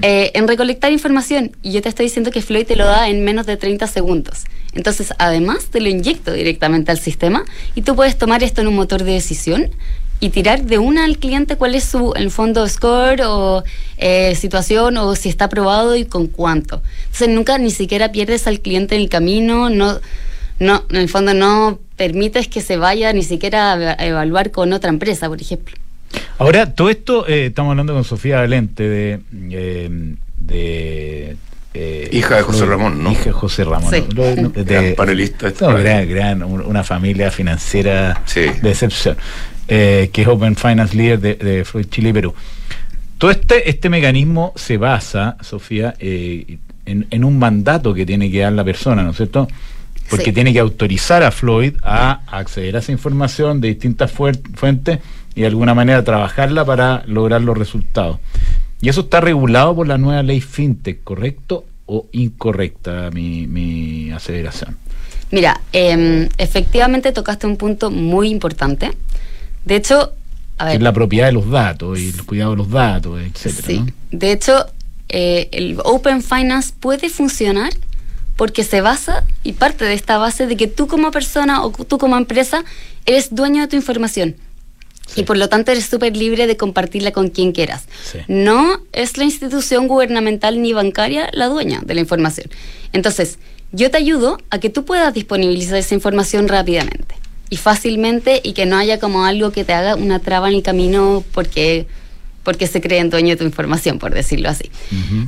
eh, en recolectar información y yo te estoy diciendo que Floyd te lo da en menos de 30 segundos. Entonces, además, te lo inyecto directamente al sistema y tú puedes tomar esto en un motor de decisión y tirar de una al cliente cuál es su, en el fondo, score o eh, situación o si está aprobado y con cuánto. Entonces nunca ni siquiera pierdes al cliente en el camino, no, no, en el fondo no permites que se vaya ni siquiera a evaluar con otra empresa, por ejemplo. Ahora, todo esto, eh, estamos hablando con Sofía Valente de... Eh, de eh, hija de José Ramón, ¿no? Hija de José Ramón. Sí. gran panelista. gran, gran, una familia financiera de excepción, que es Open Finance Leader de, de Freud Chile y Perú. Todo este, este mecanismo se basa, Sofía, en, en, un mandato que tiene que dar la persona, ¿no es cierto? Porque tiene que autorizar a Floyd a acceder a esa información de distintas fuentes y de alguna manera trabajarla para lograr los resultados. Y eso está regulado por la nueva ley FinTech, ¿correcto o incorrecta mi, mi aseveración? Mira, em, efectivamente tocaste un punto muy importante. De hecho, a ver, es la propiedad de los datos y el cuidado de los datos, etcétera. Sí. De hecho, eh, el Open Finance puede funcionar porque se basa y parte de esta base de que tú como persona o tú como empresa eres dueño de tu información. Y por lo tanto eres súper libre de compartirla con quien quieras. No es la institución gubernamental ni bancaria la dueña de la información. Entonces, yo te ayudo a que tú puedas disponibilizar esa información rápidamente y fácilmente y que no haya como algo que te haga una traba en el camino porque porque se creen dueño de tu información, por decirlo así.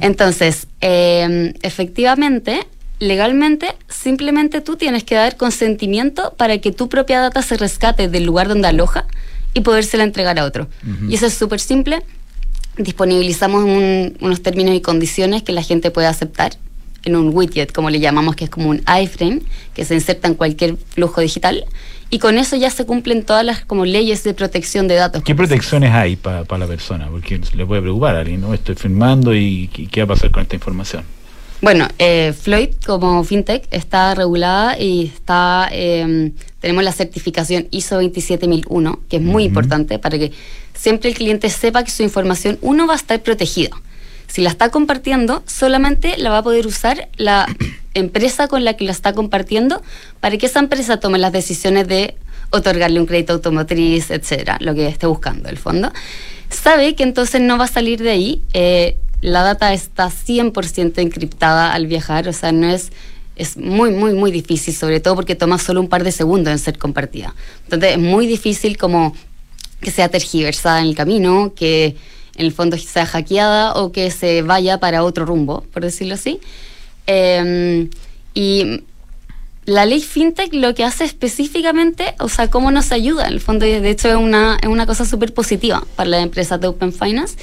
Entonces, em, efectivamente, legalmente, simplemente tú tienes que dar consentimiento para que tu propia data se rescate del lugar donde aloja y podérsela entregar a otro. Y eso es súper simple. Disponibilizamos unos términos y condiciones que la gente puede aceptar en un widget, como le llamamos, que es como un iframe, que se inserta en cualquier flujo digital. Y con eso ya se cumplen todas las como leyes de protección de datos. ¿Qué protecciones hay para la persona? Porque le puede preocupar a alguien, ¿no? Estoy firmando y ¿qué va a pasar con esta información? Bueno, eh, Floyd como fintech está regulada y está em, tenemos la certificación ISO 27001, que es muy importante para que siempre el cliente sepa que su información, uno, va a estar protegida. Si la está compartiendo, solamente la va a poder usar la empresa con la que la está compartiendo para que esa empresa tome las decisiones de otorgarle un crédito automotriz, etcétera, lo que esté buscando el fondo. Sabe que entonces no va a salir de ahí. Eh, la data está 100% encriptada al viajar, o sea, no es es muy, muy, muy difícil, sobre todo porque toma solo un par de segundos en ser compartida. Entonces es muy difícil como que sea tergiversada en el camino, que en el fondo sea hackeada o que se vaya para otro rumbo, por decirlo así. Em, y la ley FinTech lo que hace específicamente, o sea, cómo nos ayuda, en el fondo, de hecho es una, es una cosa súper positiva para las empresas de Open Finance,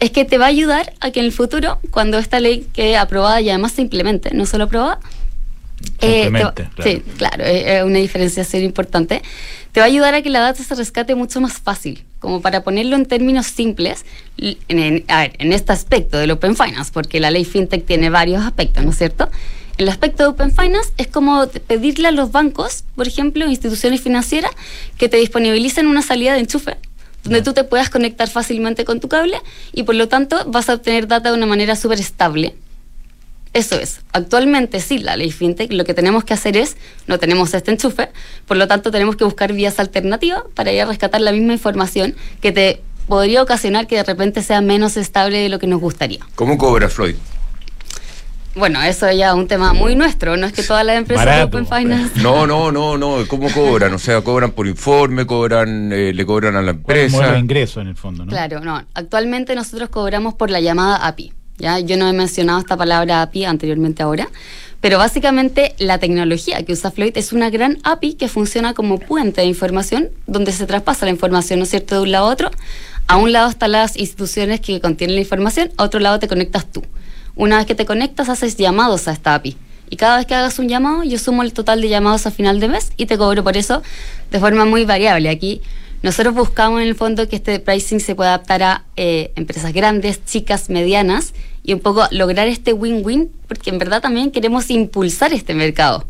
es que te va a ayudar a que en el futuro, cuando esta ley quede aprobada y además se implemente, no solo aprobada, eh, claro. Sí, claro, es una diferenciación importante. Te va a ayudar a que la data se rescate mucho más fácil, como para ponerlo en términos simples, en, a ver, en este aspecto del Open Finance, porque la ley FinTech tiene varios aspectos, ¿no es cierto? El aspecto de Open Finance es como pedirle a los bancos, por ejemplo, instituciones financieras, que te disponibilicen una salida de enchufe donde tú te puedas conectar fácilmente con tu cable y por lo tanto vas a obtener data de una manera súper estable. Eso es. Actualmente sí, la ley FinTech lo que tenemos que hacer es, no tenemos este enchufe, por lo tanto tenemos que buscar vías alternativas para ir a rescatar la misma información que te podría ocasionar que de repente sea menos estable de lo que nos gustaría. ¿Cómo cobra Floyd? Bueno, eso ya es un tema muy nuestro, no es que todas las empresas de Open Finance. No, no, no, no, ¿cómo cobran? O sea, cobran por informe, cobran, eh, le cobran a la empresa. de ingreso en el fondo, ¿no? Claro, no. Actualmente nosotros cobramos por la llamada API. ¿Ya? Yo no he mencionado esta palabra API anteriormente ahora, pero básicamente la tecnología que usa Floyd es una gran API que funciona como puente de información donde se traspasa la información, ¿no es cierto?, de un lado a otro. A un lado están las instituciones que contienen la información, a otro lado te conectas tú. Una vez que te conectas, haces llamados a esta API. Y cada vez que hagas un llamado, yo sumo el total de llamados a final de mes y te cobro por eso de forma muy variable. Aquí nosotros buscamos en el fondo que este pricing se pueda adaptar a eh, empresas grandes, chicas, medianas y un poco lograr este win-win, porque en verdad también queremos impulsar este mercado.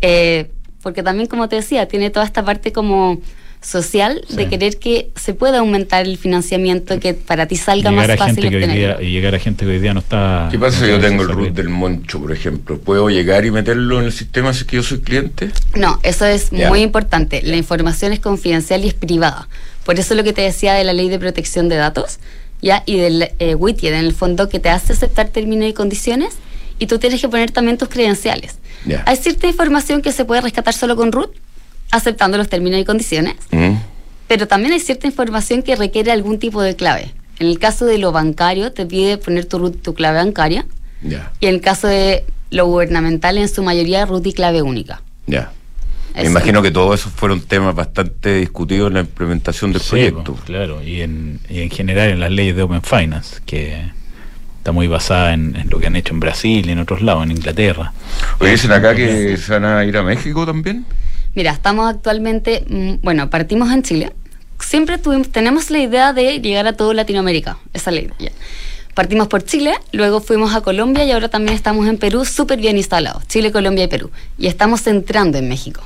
Eh, porque también, como te decía, tiene toda esta parte como social de querer que se pueda aumentar el financiamiento, que para ti salga más fácil y llegar a gente que hoy día no está... ¿Qué pasa si yo tengo el root del Moncho, por ejemplo? ¿Puedo llegar y meterlo en el sistema si es que yo soy cliente? No, eso es muy importante. La información es confidencial y es privada. Por eso lo que te decía de la ley de protección de datos ¿ya? y del eh, WITIED, en el fondo, que te hace aceptar términos y condiciones y tú tienes que poner también tus credenciales. Ya. Hay cierta información que se puede rescatar solo con root, aceptando los términos y condiciones, Mm. pero también hay cierta información que requiere algún tipo de clave. En el caso de lo bancario, te pide poner tu root, tu clave bancaria, Ya, y en el caso de lo gubernamental, en su mayoría, root y clave única. ya. Me imagino que todos esos fueron temas bastante discutidos en la implementación del Sí, proyecto. pues, claro, y en, y en general en las leyes de Open Finance, que está muy basada en, en lo que han hecho en Brasil y en otros lados, en Inglaterra. Oye, dicen acá que se van a ir a México también. Mira, estamos actualmente, mm, bueno, partimos en Chile. Siempre tuvimos, tenemos la idea de llegar a todo Latinoamérica, esa es la idea. Partimos por Chile, luego fuimos a Colombia y ahora también estamos en Perú súper bien instalados, Chile, Colombia y Perú. Y estamos entrando en México.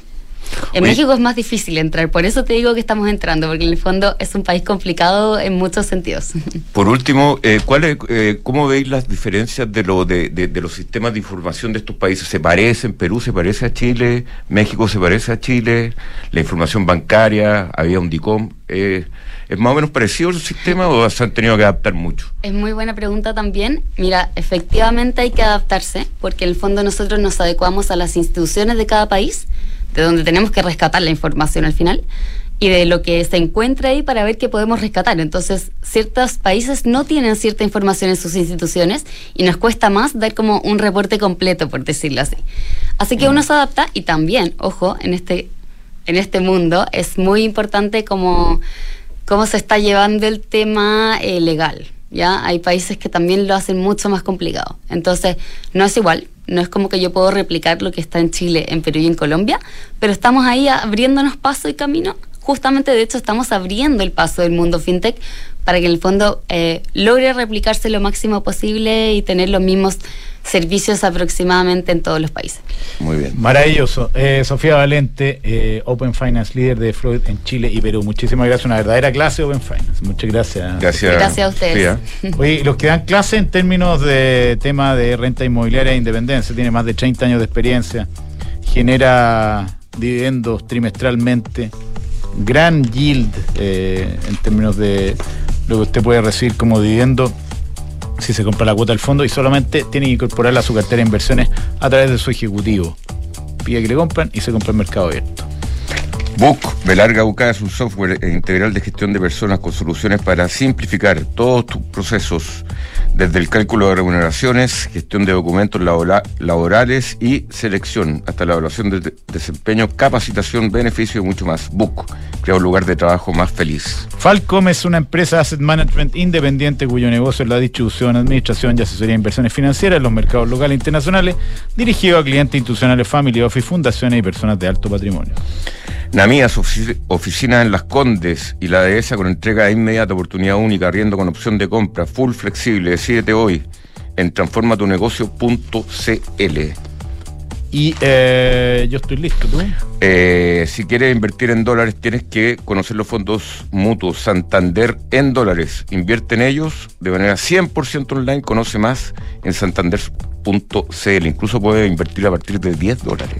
En Oye. México es más difícil entrar, por eso te digo que estamos entrando, porque en el fondo es un país complicado en muchos sentidos. Por último, eh, ¿cuál es, eh, ¿cómo veis las diferencias de, lo, de, de- de los sistemas de información de estos países? ¿Se parecen? ¿Perú se parece a Chile? ¿México se parece a Chile? ¿La información bancaria? ¿Había un DICOM? Eh, ¿Es más o menos parecido el sistema o se han tenido que adaptar mucho? Es muy buena pregunta también. Mira, efectivamente hay que adaptarse porque en el fondo nosotros nos adecuamos a las instituciones de cada país, de donde tenemos que rescatar la información al final y de lo que se encuentra ahí para ver qué podemos rescatar. Entonces, ciertos países no tienen cierta información en sus instituciones y nos cuesta más dar como un reporte completo, por decirlo así. Así que uno se adapta y también, ojo, en este, en este mundo es muy importante como cómo se está llevando el tema eh, legal. ¿Ya? Hay países que también lo hacen mucho más complicado. Entonces, no es igual, no es como que yo puedo replicar lo que está en Chile, en Perú y en Colombia, pero estamos ahí abriéndonos paso y camino. Justamente, de hecho, estamos abriendo el paso del mundo fintech para que en el fondo eh, logre replicarse lo máximo posible y tener los mismos servicios aproximadamente en todos los países. Muy bien. Maravilloso. Eh, Sofía Valente, eh, Open Finance líder de Freud en Chile y Perú. Muchísimas gracias. Una verdadera clase Open Finance. Muchas gracias. Gracias. Gracias a ustedes. Sofía. Oye, y los que dan clase en términos de tema de renta inmobiliaria e independencia, tiene más de 30 años de experiencia, genera dividendos trimestralmente, gran yield eh, en términos de lo que usted puede recibir como dividendo si se compra la cuota del fondo y solamente tiene que incorporarla a su cartera de inversiones a través de su ejecutivo. Pide que le compran y se compra en mercado abierto. Book, Belarga UK es un software integral de gestión de personas con soluciones para simplificar todos tus procesos, desde el cálculo de remuneraciones, gestión de documentos labora- laborales y selección, hasta la evaluación de de- desempeño, capacitación, beneficio y mucho más. Book, crea un lugar de trabajo más feliz. Falcom es una empresa de asset management independiente cuyo negocio es la distribución, administración y asesoría de inversiones financieras en los mercados locales e internacionales, dirigido a clientes institucionales, family office, fundaciones y personas de alto patrimonio. Namías, ofici- oficina en Las Condes y la dehesa con entrega inmediata, oportunidad única, arriendo con opción de compra, full flexible, decídete hoy en transformatunegocio.cl. Y eh, yo estoy listo, ¿tú? Eh, si quieres invertir en dólares, tienes que conocer los fondos mutuos Santander en dólares. Invierte en ellos de manera 100% online. Conoce más en santander.cl. Incluso puedes invertir a partir de 10 dólares.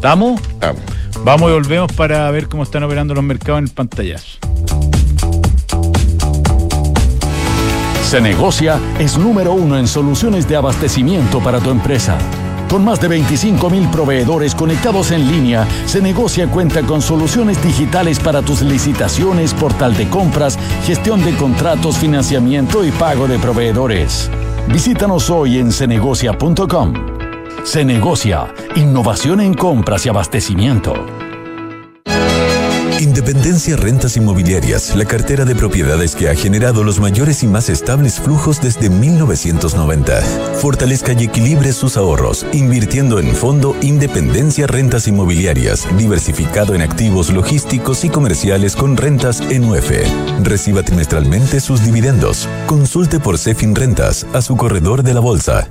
¿Estamos? Vamos. Vamos y volvemos para ver cómo están operando los mercados en el pantallazo. Se negocia es número uno en soluciones de abastecimiento para tu empresa. Con más de 25 mil proveedores conectados en línea, Se negocia cuenta con soluciones digitales para tus licitaciones, portal de compras, gestión de contratos, financiamiento y pago de proveedores. Visítanos hoy en cenegocia.com. Se negocia, innovación en compras y abastecimiento. Independencia Rentas Inmobiliarias, la cartera de propiedades que ha generado los mayores y más estables flujos desde 1990. Fortalezca y equilibre sus ahorros, invirtiendo en fondo Independencia Rentas Inmobiliarias, diversificado en activos logísticos y comerciales con rentas en UF. Reciba trimestralmente sus dividendos. Consulte por Cefin Rentas a su corredor de la bolsa.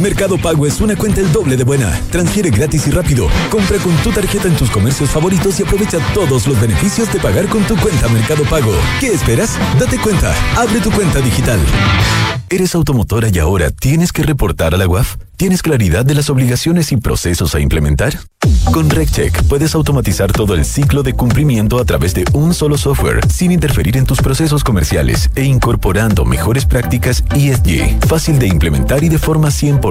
Mercado Pago es una cuenta el doble de buena. Transfiere gratis y rápido. Compra con tu tarjeta en tus comercios favoritos y aprovecha todos los beneficios de pagar con tu cuenta Mercado Pago. ¿Qué esperas? Date cuenta. Abre tu cuenta digital. ¿Eres automotora y ahora tienes que reportar a la UAF? ¿Tienes claridad de las obligaciones y procesos a implementar? Con RecCheck puedes automatizar todo el ciclo de cumplimiento a través de un solo software, sin interferir en tus procesos comerciales e incorporando mejores prácticas ESG, fácil de implementar y de forma 100%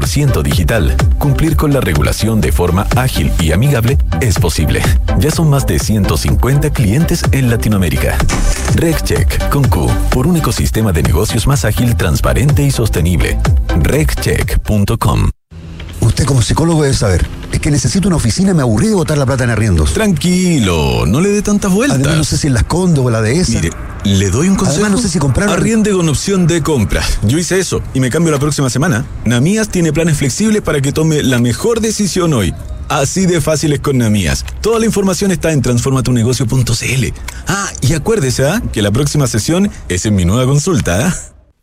digital. Cumplir con la regulación de forma ágil y amigable es posible. Ya son más de 150 clientes en Latinoamérica. RecCheck con Q, por un ecosistema de negocios más ágil, transparente y sostenible. RecCheck.com Usted como psicólogo debe saber. Es que necesito una oficina me aburrí de botar la plata en arriendos. Tranquilo, no le dé tantas vueltas. Además no sé si en las Condo o la de esa. Mire, le doy un consejo. Además no sé si comprar... Arriende con opción de compra. Yo hice eso y me cambio la próxima semana. Namías tiene planes flexibles para que tome la mejor decisión hoy. Así de fácil es con Namías. Toda la información está en transformatunegocio.cl. Ah, y acuérdese ¿ah? que la próxima sesión es en mi nueva consulta. ¿ah?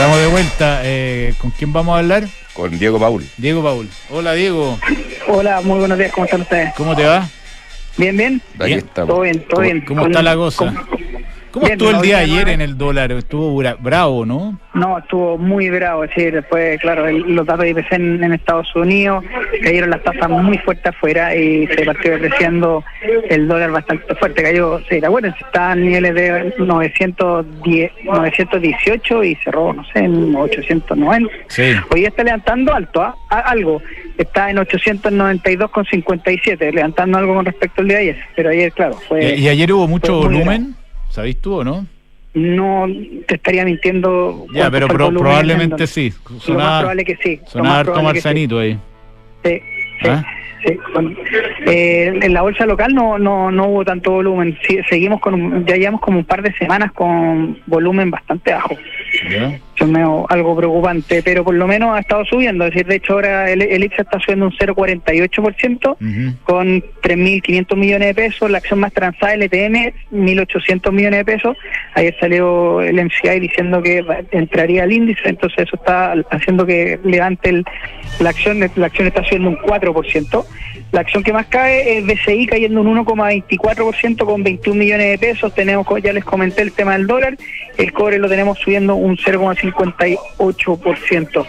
Estamos de vuelta. Eh, ¿Con quién vamos a hablar? Con Diego Paul. Diego Paul. Hola, Diego. Hola, muy buenos días. ¿Cómo están ustedes? ¿Cómo te va? Bien, bien. Bien. estamos. Todo bien, todo ¿Cómo, bien. cómo Con- está la cosa? con- ¿Cómo Bien, estuvo el día ayer en el dólar? Estuvo bra- bravo, ¿no? No, estuvo muy bravo. Es decir, después, claro, el- los datos de IPC en, en Estados Unidos cayeron las tasas muy fuertes afuera y se partió depreciando el dólar bastante fuerte. Cayó, sí, acuérdense, está a niveles de 910, 918 y cerró, no sé, en 890. Sí. Hoy está levantando alto, ¿ah? Algo. Está en 892,57, levantando algo con respecto al día de ayer. Pero ayer, claro, fue. ¿Y, y ayer hubo mucho volumen? ¿Sabéis tú o no? No te estaría mintiendo. Ya, pero pro- probablemente en sí. Lo más probable que sí. más harto que sí. marcianito ahí. Sí, sí, ¿Ah? sí. Con- eh, en la bolsa local no, no, no hubo tanto volumen. Sí, seguimos con un- ya llevamos como un par de semanas con volumen bastante bajo. ¿Ya? Es medio algo preocupante, pero por lo menos ha estado subiendo. Es decir, de hecho ahora el, el IPSA está subiendo un 0,48% con 3.500 millones de pesos. La acción más transada, LTM, 1.800 millones de pesos. Ayer salió el MCI diciendo que entraría al índice, entonces eso está haciendo que levante el- la acción. La acción está subiendo un 4%. La acción que más cae es BCI cayendo un 1,24% con 21 millones de pesos. Tenemos, ya les comenté, el tema del dólar. El cobre lo tenemos subiendo un 0,58%.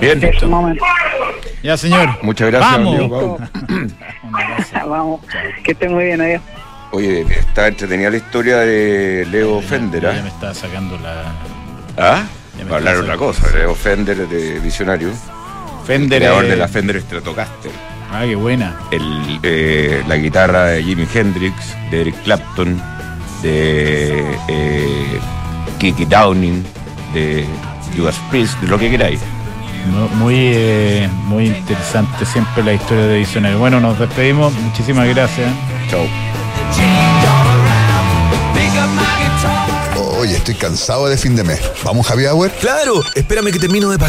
Bien. Eso, más o menos. Ya, señor. Muchas gracias, Vamos. amigo. Vamos, que esté muy bien, adiós. Oye, está entretenida la historia de Leo Fender, Ya ¿ah? me está sacando la. ¿Ah? Ya me Va a hablar otra cosa, Leo Fender de Visionario. Fender. creador eh, de la Fender Stratocaster. Ah, qué buena. El, eh, la guitarra de Jimi Hendrix, de Eric Clapton, de eh, Kiki Downing, de Judas Priest, de lo que queráis. Mu- Muy, eh, muy interesante siempre la historia de Visionario. Bueno, nos despedimos. Muchísimas gracias. Chao. Oye, estoy cansado de fin de mes. ¿Vamos happy hour? Claro, espérame que termino de pagar.